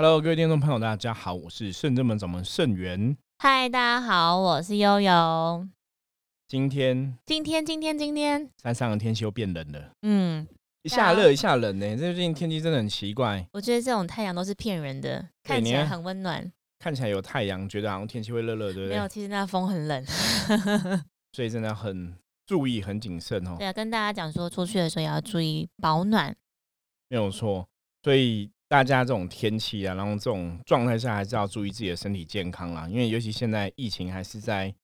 Hello，各位听众朋友，大家好，我是圣正门掌门圣元。嗨，大家好，我是悠悠。今天今天今天今天，山上的天气又变冷了，嗯，一下热一下冷呢、最近天气真的很奇怪，我觉得这种太阳都是骗人的，看起来很温暖，看起来有太阳，觉得好像天气会热热，对不没有，其实那风很冷。所以真的很注意，很谨慎哦对，啊，跟大家讲说，出去的时候也要注意保暖。没有错。所以大家这种天气啊，然后这种状态下，还是要注意自己的身体健康啦。因为尤其现在疫情还是在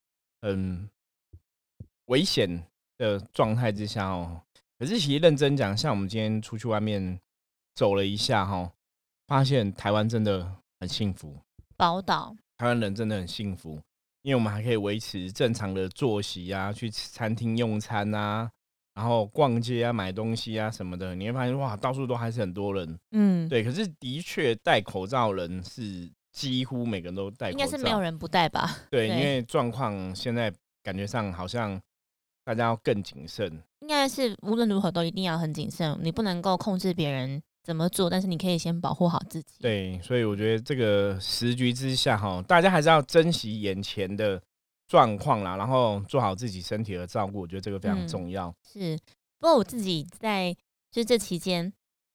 很危险的状态之下哦。可是其实认真讲，像我们今天出去外面走了一下哈、发现台湾真的很幸福，宝岛，台湾人真的很幸福，因为我们还可以维持正常的作息啊，去餐厅用餐啊，然后逛街啊、买东西啊什么的，你会发现哇，到处都还是很多人。嗯，对，可是的确戴口罩人是几乎每个人都戴口罩，应该是没有人不戴吧？对，对因为状况现在感觉上好像大家要更谨慎。应该是无论如何都一定要很谨慎，你不能够控制别人怎么做，但是你可以先保护好自己。，对，所以我觉得这个时局之下哈，大家还是要珍惜眼前的状况啦，然后做好自己身体的照顾，我觉得这个非常嗯重要。是。不过我自己在就这期间，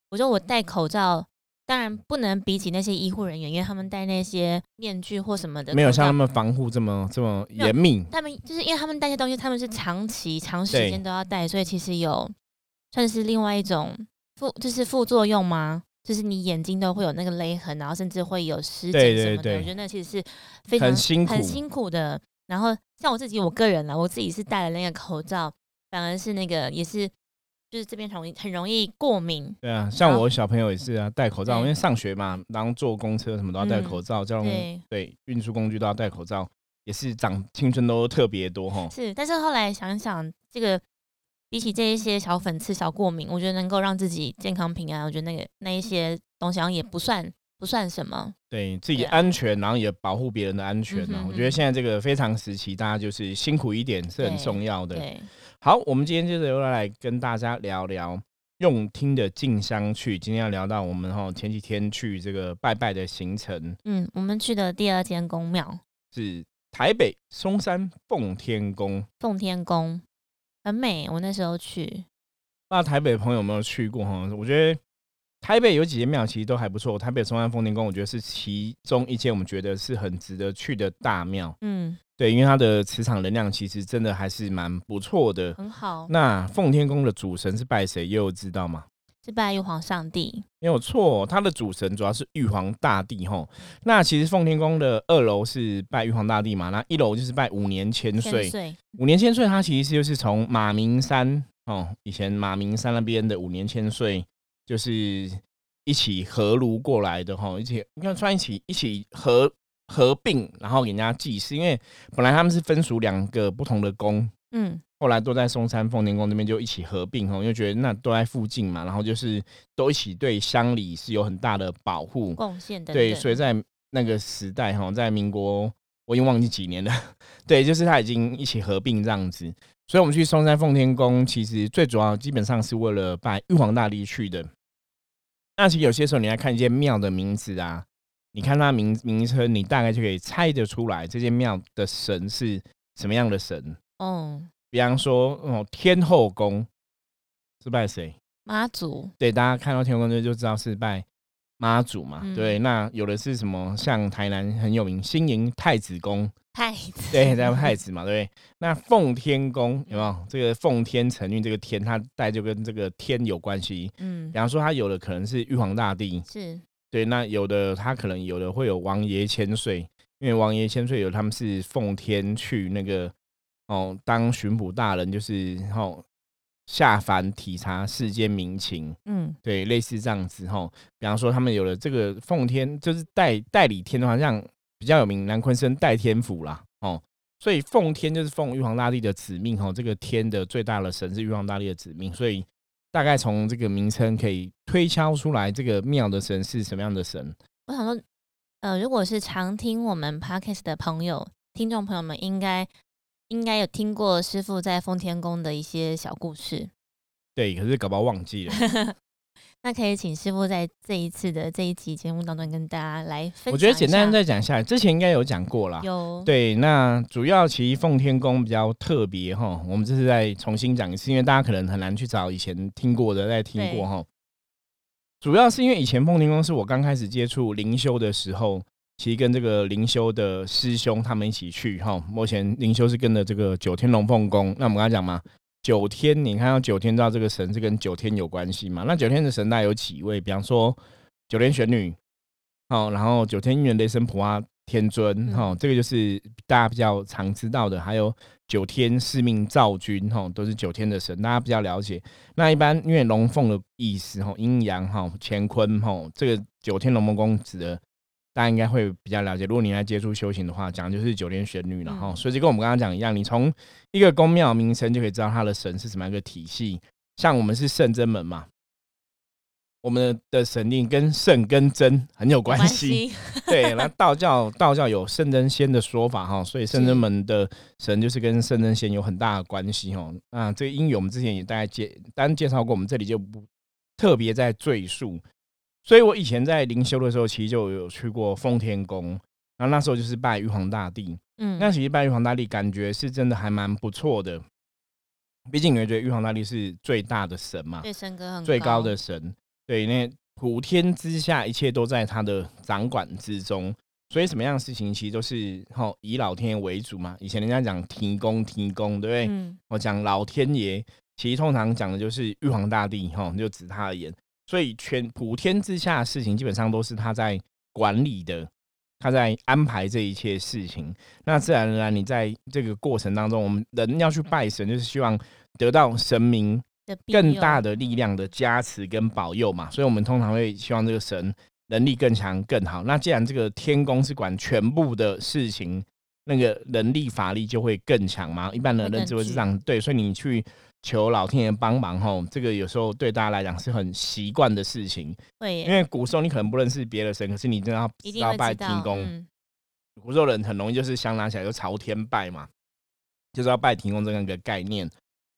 我觉得我戴口罩。当然不能比起那些医护人员，因为他们戴那些面具或什么的，没有像他们防护这么这么严密。他们就是因为他们戴些东西，他们是长期、长时间都要戴，所以其实有算是另外一种副，就是副作用吗？就是你眼睛都会有那个勒痕，然后甚至会有湿疹什么的。对我觉得那其实是非常很辛苦很辛苦的。然后像我自己，我个人啦，我自己是戴了那个口罩，反而是那个也是就是这边容易很容易过敏。对啊，像我小朋友也是啊，戴口罩，因为上学嘛，然后坐公车什么都要戴嗯口罩，交通对，对运输工具都要戴口罩，也是长青春都特别多哈。是，但是后来想想，这个比起这一些小粉刺、小过敏，我觉得能够让自己健康平安，我觉得那个那一些东西好像也不算不算什么。对自己安全，然后也保护别人的安全呢、嗯哼我觉得现在这个非常时期，大家就是辛苦一点是很重要的。对，好，我们今天接着又来跟大家聊聊用听的进香去。今天要聊到我们哈前几天去这个拜拜的行程嗯，我们去的第二间宫庙是台北松山奉天宫。奉天宫，很美。我那时候去，那台北朋友有没有去过哈？我觉得台北有几间庙其实都还不错。台北松山奉天宫，我觉得是其中一间我们觉得是很值得去的大庙。嗯，对，因为它的磁场能量其实真的还是蛮不错的。很好，那奉天宫的主神是拜谁？也有知道吗？是拜玉皇上帝。没有错，它的主神主要是玉皇大帝吼。那其实奉天宫的二楼是拜玉皇大帝嘛，那一楼就是拜五年千。岁，五年千岁，它其实就是从马鸣山哦，以前马鸣山那边的五年千岁，就是一起合炉过来的哈，一起应该算一起一起合合并，然后给人家祭祀。因为本来他们是分属两个不同的宫，嗯，后来都在嵩山奉天宫那边就一起合并哈，因为觉得那都在附近嘛，然后就是都一起对乡里是有很大的保护。贡献等等。对，所以在那个时代哈，在民国我已经忘记几年了，对，就是他已经一起合并这样子。所以我们去嵩山奉天宫，其实最主要基本上是为了拜玉皇大帝去的。那其实有些时候你来看一些庙的名字啊，你看它名名称，你大概就可以猜得出来这间庙的神是什么样的神。哦，比方说，哦，天后宫是拜谁？妈祖，对，大家看到天后宫就就知道是拜妈祖嘛。嗯对，那有的是什么？像台南很有名新营太子宫，太子，对，在太子嘛，对不对？那奉天宫有没有？这个奉天承运，这个天它带就跟这个天有关系。嗯比，方说，它有的可能是玉皇大帝，是，对，那有的它可能有的会有王爷千岁，因为王爷千岁有他们是奉天去那个哦当巡捕大人，就是哦下凡体察世间民情，嗯，对，类似这样子吼。比方说，他们有了这个奉天，就是代代理天的话，像比较有名南昆生代天府啦，哦，所以奉天就是奉玉皇大帝的子命吼，这个天的最大的神是玉皇大帝的子命，所以大概从这个名称可以推敲出来，这个庙的神是什么样的神。我想说，呃，如果是常听我们 podcast 的朋友、听众朋友们，应该应该有听过师傅在奉天宫的一些小故事。对，可是搞不好忘记了。那可以请师傅在这一次的这一期节目当中跟大家来分享。我觉得简单再讲一下，之前应该有讲过了。有对，那主要其实奉天宫比较特别哈，我们这是再重新讲一次，因为大家可能很难去找以前听过的再听过哈。主要是因为以前奉天宫是我刚开始接触灵修的时候。其实跟这个灵修的师兄他们一起去哈，目前灵修是跟着这个九天龙凤宫。那我们刚才讲嘛，九天你看到九天知道这个神是跟九天有关系嘛？那九天的神大有几位？比方说九天玄女，哦，然后九天应元雷神普阿天尊，哈，这个就是大家比较常知道的。还有九天四命造君，哈，都是九天的神，大家比较了解。那一般因为龙凤的意思，哈，阴阳，哈，乾坤，哈，这个九天龙凤宫指的。大家应该会比较了解，如果你来接触修行的话，讲就是九天玄女了哈。所以就跟我们刚刚讲一样，你从一个宫庙名称就可以知道它的神是什么样一个体系。像我们是圣真门嘛，我们的神令跟圣跟真很有关系。对，那道教道教有圣真仙的说法哈，所以圣真门的神就是跟圣真仙有很大的关系哈。那这个因为我们之前也大概介单介绍过，我们这里就不特别在赘述。所以我以前在灵修的时候，其实就有去过奉天宫，然后那时候就是拜玉皇大帝。嗯，那其实拜玉皇大帝感觉是真的还蛮不错的，毕竟你会觉得玉皇大帝是最大的神嘛，对，神格很最高的神，对，那普天之下一切都在他的掌管之中，所以什么样的事情其实都是吼以老天爷为主嘛。以前人家讲提供提供，对不对？嗯，我讲老天爷，其实通常讲的就是玉皇大帝哈，就指他而言。所以，全普天之下的事情，基本上都是他在管理的，他在安排这一切事情。那自然而然，你在这个过程当中，我们人要去拜神，就是希望得到神明更大的力量的加持跟保佑嘛。所以，我们通常会希望这个神能力更强、更好。那既然这个天宫是管全部的事情，那个能力法力就会更强嘛。一般的认知会是这样，对。所以你去。求老天爷帮忙吼，这个有时候对大家来讲是很习惯的事情。对，因为古时候你可能不认识别的神，可是你真的要要拜天公。古时候人很容易就是香拿起来就朝天拜嘛，就是要拜天公这样一个概念。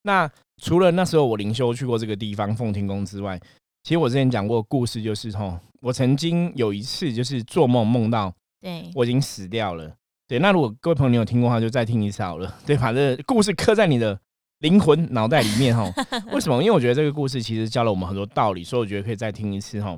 那除了那时候我灵修去过这个地方奉天宫之外，其实我之前讲过故事，就是吼，我曾经有一次就是做梦梦到，对我已经死掉了。对，那如果各位朋友你有听过的话，就再听一次好了。对，反正故事刻在你的。灵魂脑袋里面哈，为什么？因为我觉得这个故事其实教了我们很多道理，所以我觉得可以再听一次哈。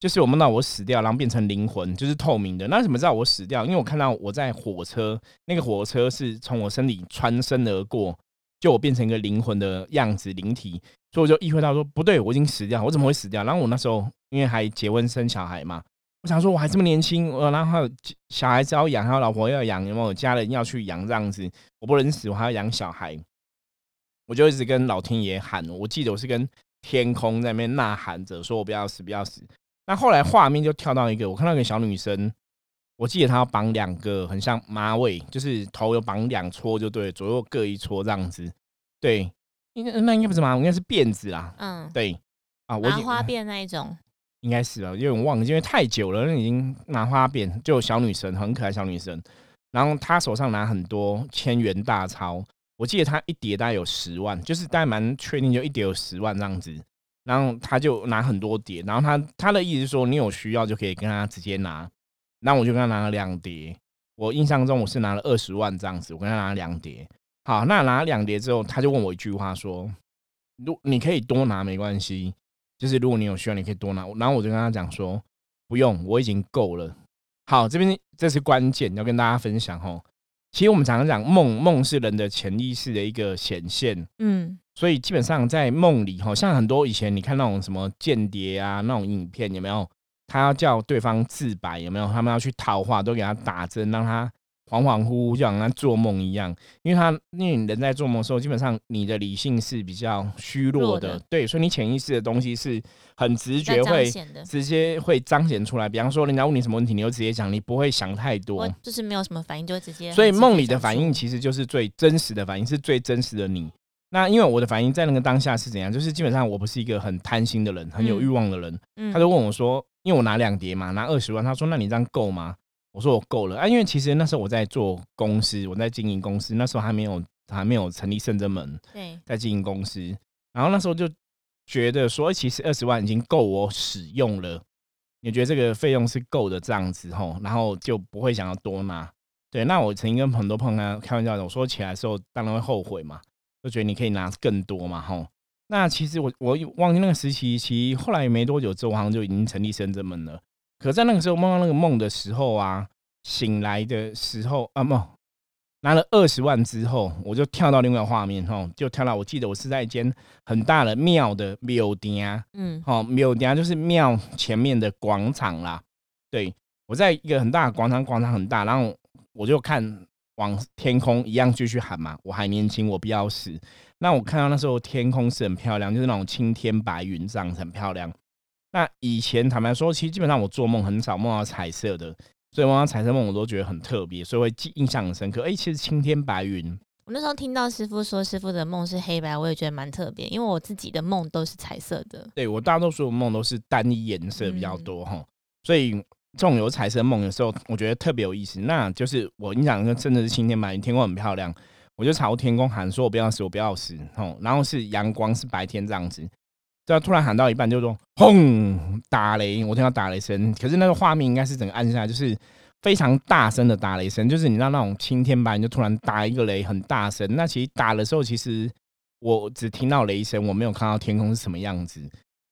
就是我梦到我死掉，然后变成灵魂，就是透明的。那怎么知道我死掉？因为我看到我在火车，那个火车是从我身体穿身而过，就我变成一个灵魂的样子，灵体。所以我就意会到说，不对，我已经死掉，我怎么会死掉？然后我那时候因为还结婚生小孩嘛，我想说我还这么年轻，然后还有小孩子要养，还有老婆要养，有没有家人要去养这样子？我不能死，我还要养小孩。我就一直跟老天爷喊，我记得我是跟天空在那边呐喊着，说我不要死，不要死。那后来画面就跳到一个，我看到一个小女生，我记得她要绑两个很像马尾，就是头有绑两撮，就对，左右各一撮这样子。对，应该那应该不是马，应该是辫子啦。嗯，对啊，我麻花辫那一种，应该是啊，因为我忘了，因为太久了，那已经麻花辫，就小女生，很可爱小女生。然后她手上拿很多千元大钞。我记得他一叠大概有十万，就是大概蛮确定，就一叠有十万这样子。然后他就拿很多叠，然后他他的意思是说，你有需要就可以跟他直接拿。那我就跟他拿了两叠。我印象中我是拿了二十万这样子，我跟他拿了两叠。好，那拿了两叠之后，他就问我一句话说：“如你可以多拿没关系，就是如果你有需要，你可以多拿。”然后我就跟他讲说：“不用，我已经够了。”好，这边这是关键，要跟大家分享哦。其实我们常常讲梦，梦是人的潜意识的一个显现，嗯，所以基本上在梦里，好像很多以前你看那种什么间谍啊那种影片，有没有？他要叫对方自白，有没有？他们要去套话，都给他打针，让他。恍恍惚惚，就像在做梦一样，因为他因为你人在做梦的时候，基本上你的理性是比较虚弱的，对，所以你潜意识的东西是很直觉会直接会彰显出来。比方说，人家问你什么问题，你就直接讲，你不会想太多，就是没有什么反应，就直接。所以梦里的反应其实就是最真实的反应，是最真实的你。那因为我的反应在那个当下是怎样？就是基本上我不是一个很贪心的人，很有欲望的人。他就问我说，因为我拿两叠嘛，拿二十万，他说，那你这样够吗？我说我够了啊，因为其实那时候我在做公司，我在经营公司，那时候还没有还没有成立圣真门，对，在经营公司，然后那时候就觉得说，其实二十万已经够我使用了。也觉得这个费用是够的这样子吼，然后就不会想要多拿。对，那我曾经跟很多朋友开玩笑的，我说起来的时候当然会后悔嘛，就觉得你可以拿更多嘛吼。那其实我我忘记那个时期，其实后来没多久之后，好像就已经成立深圳门了。可在那个时候梦到那个梦的时候啊，醒来的时候啊梦。拿了二十万之后，我就跳到另外画面，哈，就跳到我记得我是在一间很大的庙的庙殿，嗯，好，庙顶就是庙前面的广场啦。对我在一个很大的广场，广场很大，然后我就看往天空一样继续喊嘛，我还年轻，我不要死。那我看到那时候天空是很漂亮，就是那种青天白云这样很漂亮。那以前坦白说，其实基本上我做梦很少梦到彩色的。所以，梦到彩色梦，我都觉得很特别，所以会记印象很深刻。哎，其实青天白云。我那时候听到师傅说师傅的梦是黑白，我也觉得蛮特别，因为我自己的梦都是彩色的。对我大多数的梦都是单一颜色比较多哈，所以这种有彩色梦的时候，我觉得特别有意思。那就是我印象中真的是青天白云，天空很漂亮，我就朝天空喊说：“我不要死，我不要死。”吼，然后是阳光是白天这样子。就突然喊到一半，就说“轰”打雷，我听到打雷声。可是那个画面应该是整个暗下来，就是非常大声的打雷声，就是你知道那种青天白云就突然打一个雷，很大声。那其实打的时候，其实我只听到雷声，我没有看到天空是什么样子。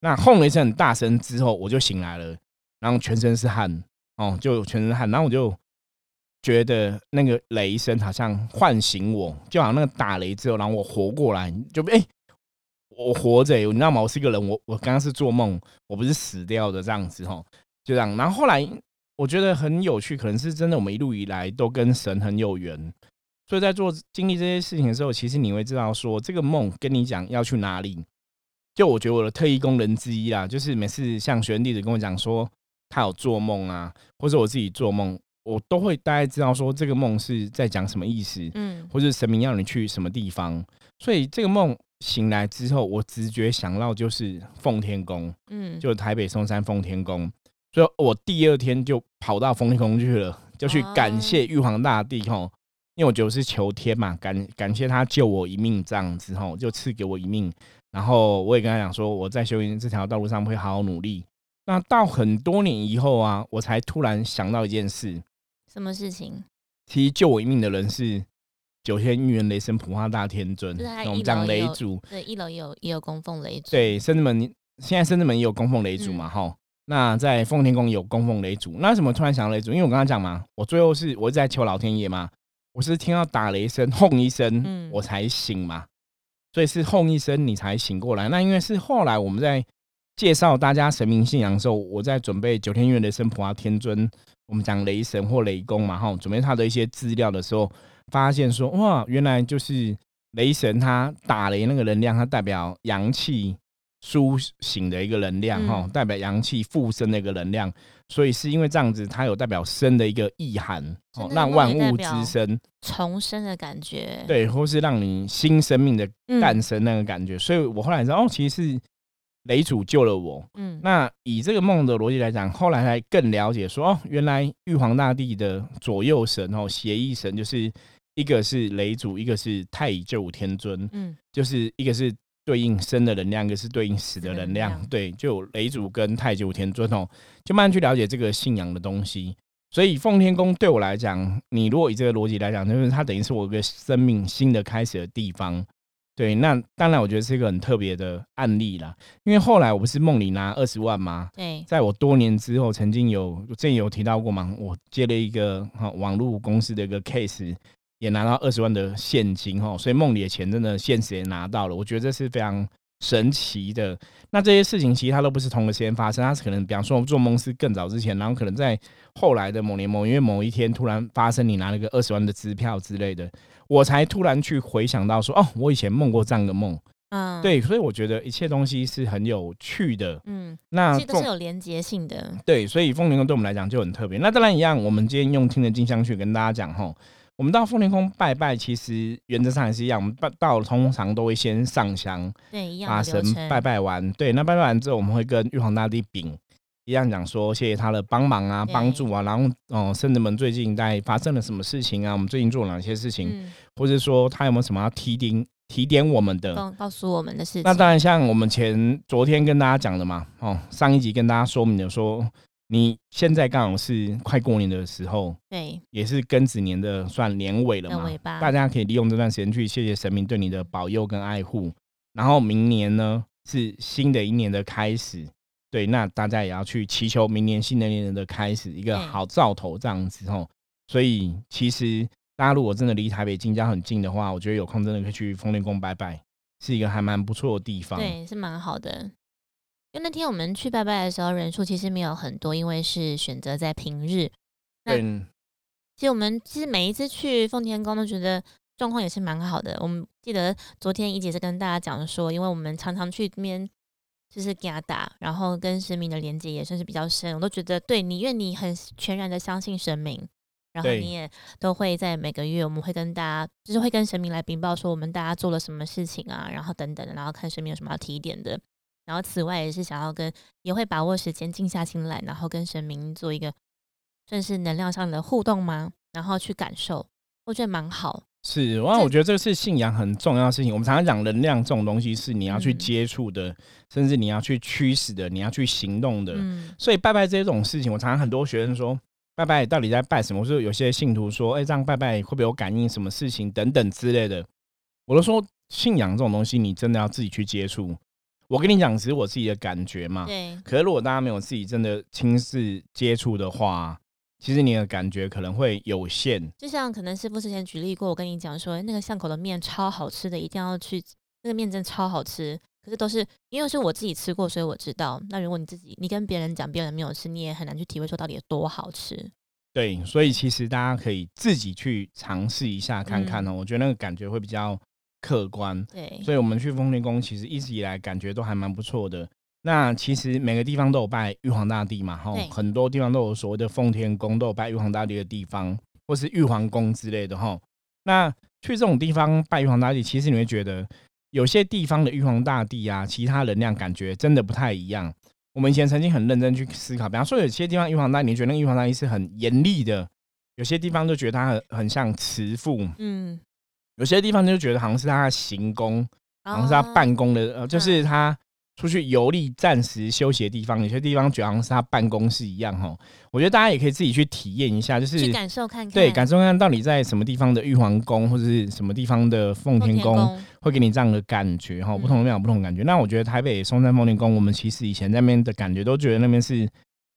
那轰了一声很大声之后，我就醒来了，然后全身是汗，哦，就全身汗，然后我就觉得那个雷声好像唤醒我，就好像那个打雷之后，然后我活过来，就哎。我活着，你知道吗？我是一个人，我我刚刚是做梦，我不是死掉的这样子哈，就这样。然后后来我觉得很有趣，可能是真的，我们一路以来都跟神很有缘，所以在做经历这些事情的时候，其实你会知道说，这个梦跟你讲要去哪里。就我觉得我的特异功能之一啦，就是每次像学员弟子跟我讲说他有做梦啊，或者我自己做梦，我都会大概知道说这个梦是在讲什么意思，嗯，或者神明要你去什么地方，所以这个梦。醒来之后，我直觉想到就是奉天宫，嗯，就台北松山奉天宫，所以我第二天就跑到奉天宫去了，就去感谢玉皇大帝吼，因为我觉得是求天嘛，感感谢他救我一命这样子吼，就赐给我一命，然后我也跟他讲说，我在修行这条道路上会好好努力。那到很多年以后啊，我才突然想到一件事，什么事情？其实救我一命的人是。九天应元雷神普化大天尊，我们讲雷主，对，一楼也有也有供奉雷主，对，深圳门现在深圳门也有供奉雷主嘛，哈，那在奉天宫有供奉雷主，那为什么突然想到雷主？因为我刚刚讲嘛，我最后是我在求老天爷嘛，我是听到打雷声 轰一声，我才醒嘛，所以是轰一声你才醒过来。那因为是后来我们在介绍大家神明信仰的时候，我在准备九天应元雷神普化天尊，我们讲雷神或雷公嘛，哈，准备他的一些资料的时候。发现说哇，原来就是雷神他打雷那个能量，它代表阳气苏醒的一个能量哈，代表阳气复生的一个能量，所以是因为这样子，它有代表生的一个意涵哦，让万物之生重生的感觉，对，或是让你新生命的诞生那个感觉。所以我后来知道哦，其实是雷主救了我。嗯，那以这个梦的逻辑来讲，后来才更了解说哦，原来玉皇大帝的左右神哦，协议神就是。一个是雷祖，一个是太乙救天尊，嗯，就是一个是对应生的能量，一个是对应死的能量，对，就雷祖跟太九天尊哦，就慢慢去了解这个信仰的东西。所以奉天宫对我来讲，你如果以这个逻辑来讲，就是它等于是我一个生命新的开始的地方。对，那当然我觉得是一个很特别的案例啦。因为后来我不是梦里拿二十万吗？对，在我多年之后，曾经有之前有提到过嘛，我接了一个哈网络公司的一个 case。也拿到二十万的现金哈，所以梦里的钱真的现实也拿到了，我觉得这是非常神奇的。那这些事情其实它都不是同个时间发生，它是可能比方说做梦是更早之前，然后可能在后来的某年某月某一天突然发生，你拿了个二十万的支票之类的，我才突然去回想到说，哦，我以前梦过这样的梦，嗯，对，所以我觉得一切东西是很有趣的，嗯，那这都是有连接性的，对，所以风铃宫对我们来讲就很特别。那当然一样，我们今天用听的金香去跟大家讲哈。我们到凤天宫拜拜，其实原则上也是一样。我们拜到通常都会先上香，对，一样把神拜拜完，对，那拜拜完之后，我们会跟玉皇大帝禀一样讲说，谢谢他的帮忙啊、帮助啊。然后，哦，圣子们最近在发生了什么事情啊？我们最近做了哪些事情？或者说他有没有什么要提点、提点我们的。告告诉我们的事情。那当然，像我们前昨天跟大家讲的嘛，哦，上一集跟大家说明的说，你现在刚好是快过年的时候，对，也是庚子年的算年尾了嘛大家可以利用这段时间去谢谢神明对你的保佑跟爱护。然后明年呢是新的一年的开始，对，那大家也要去祈求明年新的一年的开始，一个好兆头这样子哦。所以其实大家如果真的离台北近郊很近的话，我觉得有空真的可以去丰年宫拜拜，是一个还蛮不错的地方。对，是蛮好的。因为那天我们去拜拜的时候，人数其实没有很多，因为是选择在平日。那对，其实我们其实每一次去奉天宫都觉得状况也是蛮好的。我们记得昨天怡姐是跟大家讲说，因为我们常常去那边就是给他打，然后跟神明的连接也算是比较深。我都觉得对你，因为你很全然的相信神明，然后你也都会在每个月我们会跟大家，就是会跟神明来禀报说我们大家做了什么事情啊，然后等等的，然后看神明有什么要提点的。然后此外也是想要跟，也会把握时间静下心来，然后跟神明做一个算是能量上的互动吗？然后去感受，我觉得蛮好。是，然后我觉得这是信仰很重要的事情。我们常常讲能量这种东西是你要去嗯接触的，甚至你要去驱使的，你要去行动的。嗯，所以拜拜这种事情，我常常很多学生说，拜拜到底在拜什么？或者有些信徒说，哎、这样拜拜会不会有感应？什么事情等等之类的，我都说信仰这种东西，你真的要自己去接触。我跟你讲，只是我自己的感觉嘛。对，可是如果大家没有自己真的亲自接触的话，其实你的感觉可能会有限。就像可能师傅之前举例过，我跟你讲说，那个巷口的面超好吃的，一定要去，那个面真的超好吃。可是都是因为是我自己吃过，所以我知道。那如果你自己你跟别人讲，别人没有吃，你也很难去体会说到底有多好吃。对，所以其实大家可以自己去尝试一下看看哦，我觉得那个感觉会比较客观。对，所以我们去丰田宫，其实一直以来感觉都还蛮不错的。那其实每个地方都有拜玉皇大帝嘛，哈，很多地方都有所谓的奉天宫，都有拜玉皇大帝的地方，或是玉皇宫之类的哈。那去这种地方拜玉皇大帝，其实你会觉得有些地方的玉皇大帝啊，其他能量感觉真的不太一样。我们以前曾经很认真去思考，比方说有些地方玉皇大帝，你觉得那个玉皇大帝是很严厉的，有些地方就觉得他很很像慈父，嗯，有些地方就觉得好像是他的行宫。好像是他哦办公的，呃，就是他出去游历、暂时休息的地方。有些地方觉得好像是他办公室一样，哈。我觉得大家也可以自己去体验一下，就是去感受看看，对感受看看到底在什么地方的玉皇宫或者是什么地方的奉奉天宫宫，会给你这样的感觉，哈。嗯不同的庙有不同的感觉。那我觉得台北松山奉天宫，我们其实以前在那边的感觉都觉得那边是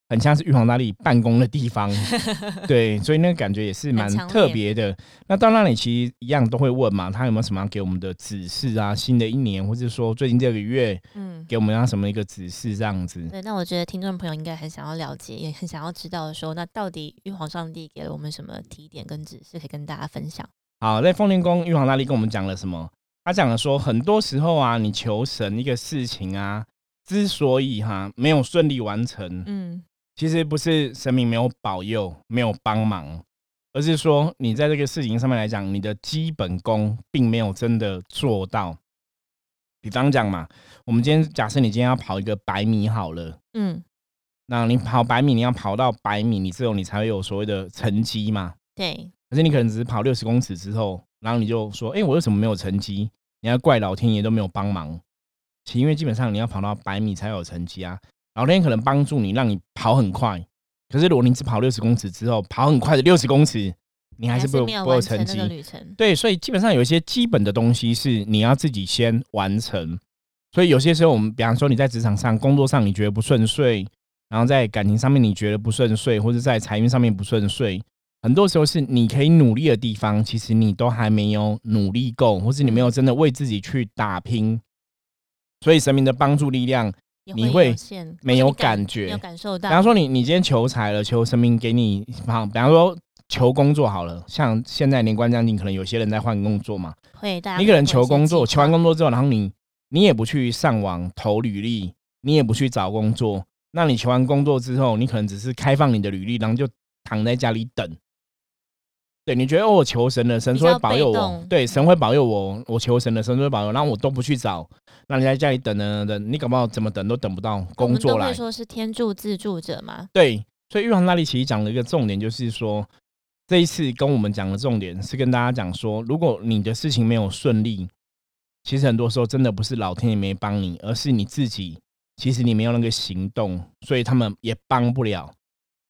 很像是玉皇大帝办公的地方，对，所以那个感觉也是蛮特别的。那到那里其实一样都会问嘛，他有没有什么要给我们的指示啊？新的一年，或者说最近这个月嗯，给我们要什么一个指示这样子？对，那我觉得听众朋友应该很想要了解，也很想要知道说，那到底玉皇上帝给了我们什么提点跟指示，可以跟大家分享。好，在奉天宫玉皇大帝跟我们讲了什么？他讲了说，很多时候啊，你求神一个事情啊，之所以哈没有顺利完成，嗯，其实不是神明没有保佑、没有帮忙，而是说你在这个事情上面来讲，你的基本功并没有真的做到。比方讲嘛，我们今天假设你今天要跑一个百米好了，嗯，那你跑百米，你要跑到百米，你之后你才会有所谓的成绩嘛。对，可是你可能只是跑六十公尺之后，然后你就说，哎、我为什么没有成绩？你要怪老天爷都没有帮忙。其实因为基本上你要跑到百米才有成绩啊，老天可能帮助你，让你跑很快。可是如果你只跑六十公尺之后，跑很快的六十公尺，你还是不有不有成绩。旅程。对，所以基本上有一些基本的东西是你要自己先完成。所以有些时候，我们比方说你在职场上、工作上你觉得不顺遂，然后在感情上面你觉得不顺遂，或者在财运上面不顺遂，很多时候是你可以努力的地方，其实你都还没有努力够，或是你没有真的为自己去打拼。所以神明的帮助力量，也你会没有感感觉没有感受到。比方说你你今天求财了，求神明给你，好，比方说求工作好了，像现在年关将近，可能有些人在换工作嘛。会大家你可能求工作，求完工作之后，然后你你也不去上网投履历，你也不去找工作，那你求完工作之后，你可能只是开放你的履历，然后就躺在家里等。对，你觉得哦，我求神了，神说会保佑我，对，神会保佑我，我求神了，神说会保佑，然后我都不去找，那你在家里等等等等，你搞不好怎么等都等不到工作来。说是天助自助者嘛。对，所以玉皇大帝其实讲了一个重点，就是说这一次跟我们讲的重点是跟大家讲说，如果你的事情没有顺利，其实很多时候真的不是老天爷没帮你，而是你自己，其实你没有那个行动，所以他们也帮不了。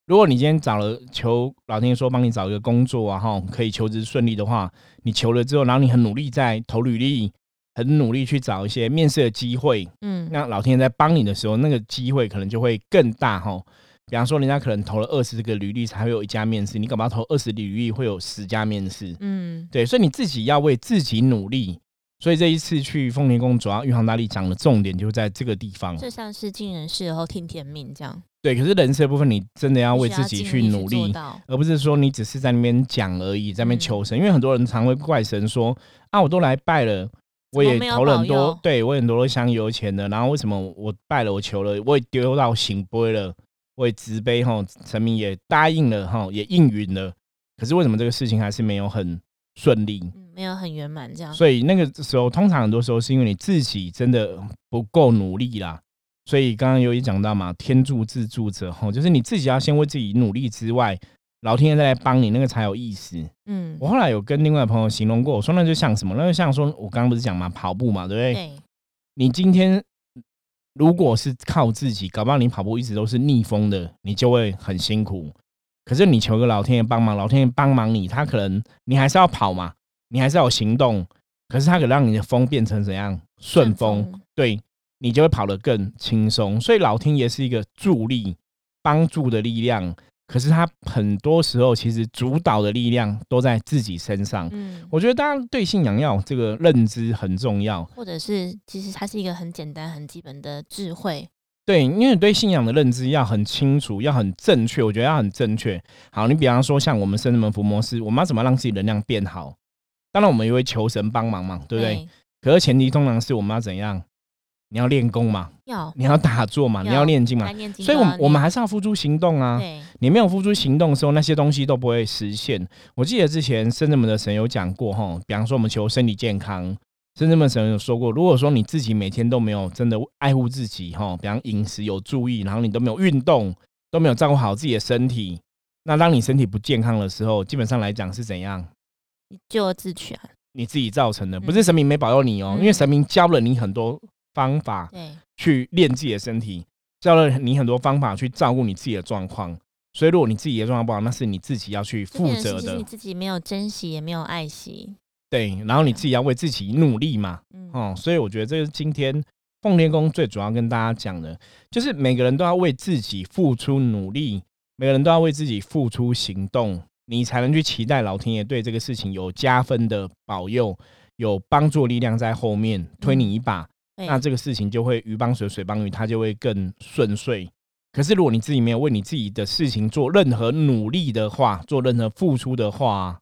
如果你今天找了求老天爷说帮你找一个工作啊，哈，可以求职顺利的话，你求了之后，然后你很努力在投履历，很努力去找一些面试的机会，嗯，那老天爷在帮你的时候，那个机会可能就会更大哈。比方说，人家可能投了二十个履历才会有一家面试，你干嘛投二十履历会有十家面试？嗯，对，所以你自己要为自己努力。所以这一次去丰田宫，主要玉皇大帝讲的重点就在这个地方。就像是尽人事后听天命这样。对，可是人事的部分，你真的要为自己去努力，而不是说你只是在那边讲而已，在那边求神。因为很多人常会怪神说：“啊，我都来拜了，我也投了很多，对我很多香油钱的，然后为什么我拜了，我求了，我也丢到行杯了，我也慈悲哈，神明也答应了哈，也应允了，可是为什么这个事情还是没有很顺利？”没有很圆满这样，所以那个时候通常很多时候是因为你自己真的不够努力啦。所以刚刚有一讲到嘛，天助自助者吼，就是你自己要先为自己努力之外，老天爷再来帮你，那个才有意思。嗯，我后来有跟另外朋友形容过，我说那就像什么？那就像说我刚刚不是讲嘛，跑步嘛，对不对？对。你今天如果是靠自己，搞不好你跑步一直都是逆风的，你就会很辛苦。可是你求个老天爷帮忙，老天爷帮忙你，他可能你还是要跑嘛。你还是要有行动，可是他可让你的风变成怎样顺风，对你就会跑得更轻松。所以老天爷是一个助力、帮助的力量，可是他很多时候其实主导的力量都在自己身上。嗯，我觉得大家对信仰要这个认知很重要，或者是其实它是一个很简单、很基本的智慧。对，因为对信仰的认知要很清楚，要很正确。我觉得要很正确。好，你比方说像我们圣人门伏魔师，我们要怎么让自己能量变好？当然，我们也会求神帮忙嘛，对不对？可是前提通常是我们要怎样？你要练功嘛，要。你要打坐嘛，你要念经嘛，所以，我我们还是要付诸行动啊。你没有付诸行动的时候，那些东西都不会实现。我记得之前深圳门的神有讲过哈，比方说我们求身体健康，深圳门神有说过，如果说你自己每天都没有真的爱护自己哈，比方饮食有注意，然后你都没有运动，都没有照顾好自己的身体，那当你身体不健康的时候，基本上来讲是怎样？你救自全，你自己造成的，不是神明没保佑你哦，因为神明教了你很多方法，对，去练自己的身体，教了你很多方法去照顾你自己的状况，所以如果你自己的状况不好，那是你自己要去负责的，你自己没有珍惜，也没有爱惜，对，然后你自己要为自己努力嘛，嗯。哦，所以我觉得这是今天奉天宫最主要跟大家讲的，就是每个人都要为自己付出努力，每个人都要为自己付出行动。你才能去期待老天爷对这个事情有加分的保佑，有帮助力量在后面推你一把，那这个事情就会鱼帮水，水帮鱼，它就会更顺遂。可是如果你自己没有为你自己的事情做任何努力的话，做任何付出的话，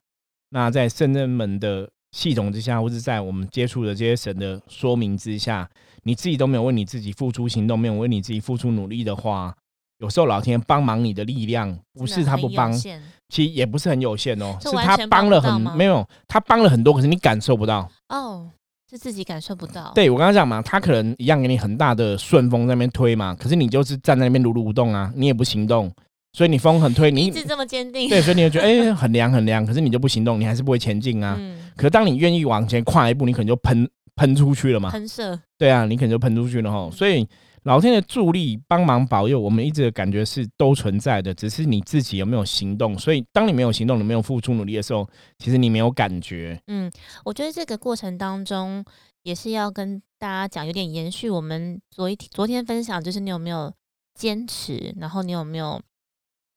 那在圣人们的系统之下，或是在我们接触的这些神的说明之下，你自己都没有为你自己付出行动，没有为你自己付出努力的话。有时候老天帮忙你的力量不是他不帮，其实也不是很有限哦，是他帮了很没有，他帮了很多，可是你感受不到哦，是自己感受不到。对我刚刚讲嘛，他可能一样给你很大的顺风在那边推嘛，可是你就是站在那边如如不动啊，你也不行动，所以你风很推，你一直这么坚定，对，所以你就觉得哎很凉很凉，可是你就不行动，你还是不会前进啊。可是当你愿意往前跨一步，你可能就喷喷出去了嘛，喷射，对啊，你可能就喷出去了哈，所以。老天的助力、帮忙、保佑，我们一直的感觉是都存在的，只是你自己有没有行动。所以，当你没有行动、你没有付出努力的时候，其实你没有感觉。嗯，我觉得这个过程当中也是要跟大家讲，有点延续我们昨一昨天分享，就是你有没有坚持，然后你有没有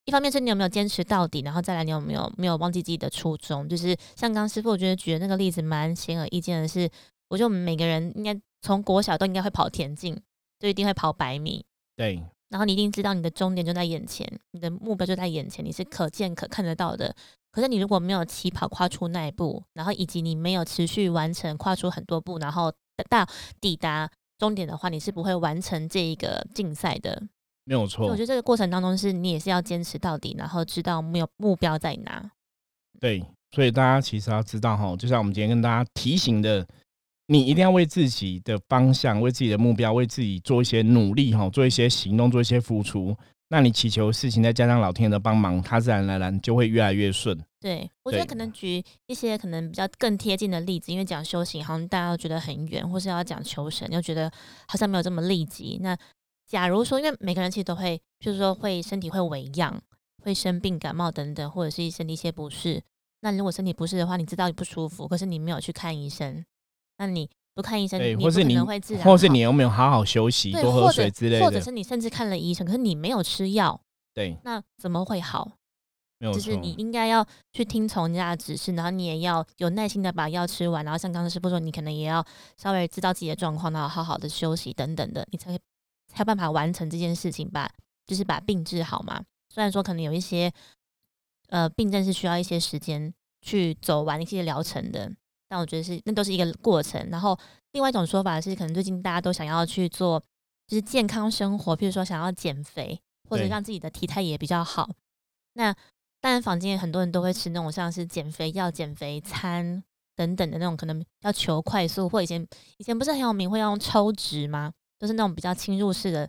一方面是你有没有坚持到底，然后再来你有没有没有忘记自己的初衷。就是像刚师傅，我觉得举的那个例子蛮显而易见的，是我觉得我们每个人应该从国小都应该会跑田径。就一定会跑百米，对。然后你一定知道你的终点就在眼前，你的目标就在眼前，你是可见可看得到的。可是你如果没有起跑跨出那一步，然后以及你没有持续完成跨出很多步，然后到抵达终点的话，你是不会完成这一个竞赛的。没有错。我觉得这个过程当中是你也是要坚持到底，然后知道没有目标在哪。对，所以大家其实要知道哈，就像我们今天跟大家提醒的。你一定要为自己的方向、为自己的目标、为自己做一些努力哈，做一些行动，做一些付出。那你祈求事情，再加上老天的帮忙，它自然而然就会越来越顺。对，我觉得可能举一些可能比较更贴近的例子，因为讲修行好像大家都觉得很远，或是要讲求神，又觉得好像没有这么立即。那假如说，因为每个人其实都会，就是说会身体会微恙，会生病、感冒等等，或者是身体一些不适。那如果身体不适的话，你知道你不舒服，可是你没有去看医生，那你不看医生，对，你或是你能会自然或是你有没有好好休息，多喝水之类的或者是，你甚至看了医生，可是你没有吃药，对，那怎么会好？没有就是你，应该要去听从人家的指示，然后你也要有耐心的把药吃完，然后像刚刚师傅说，你可能也要稍微知道自己的状况，然后好好的休息等等的，你才会才有办法完成这件事情，吧就是把病治好嘛。虽然说可能有一些呃病症是需要一些时间去走完一些疗程的，但我觉得是那都是一个过程。然后另外一种说法是，可能最近大家都想要去做就是健康生活，譬如说想要减肥，或者让自己的体态也比较好。那当然，坊间很多人都会吃那种像是减肥药、减肥餐等等的那种，可能要求快速，或以前以前不是很有名会用抽脂吗？都是那种比较侵入式的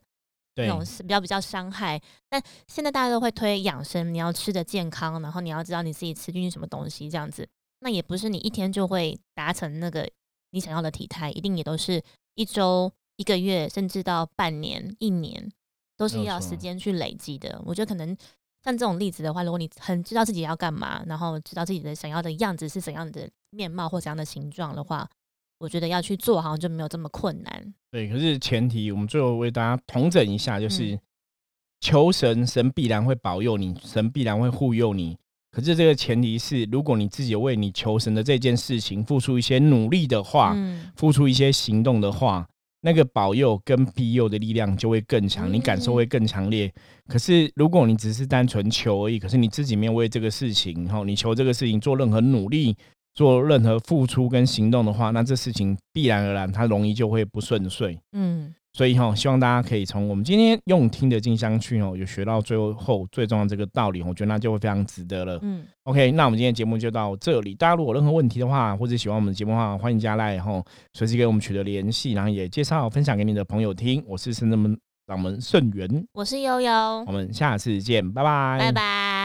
那种是比较比较伤害。但现在大家都会推养生，你要吃的健康，然后你要知道你自己吃进去什么东西，这样子。那也不是你一天就会达成那个你想要的体态，一定也都是一周、一个月，甚至到半年、一年，都是要时间去累积的。我觉得可能像这种例子的话，如果你很知道自己要干嘛，然后知道自己的想要的样子是怎样的面貌或怎样的形状的话，我觉得要去做好像就没有这么困难。对，可是前提我们最后为大家统整一下，就是、嗯求神，神必然会保佑你，神必然会护佑你。可是这个前提是，如果你自己为你求神的这件事情付出一些努力的话，嗯，付出一些行动的话，那个保佑跟庇佑的力量就会更强，你感受会更强烈。可是如果你只是单纯求而已，可是你自己没有为这个事情，然后你求这个事情做任何努力，做任何付出跟行动的话，那这事情必然而然它容易就会不顺遂。嗯，所以哈，希望大家可以从我们今天用听的进香去哦，有学到最后最重要的这个道理，我觉得那就会非常值得了。嗯，OK，那我们今天节目就到这里。大家如果有任何问题的话，或者喜欢我们的节目的话，欢迎加来，然后随时给我们取得联系，然后也介绍分享给你的朋友听。我是深圳门掌门圣元，我是悠悠我，们下次见，拜拜，拜拜。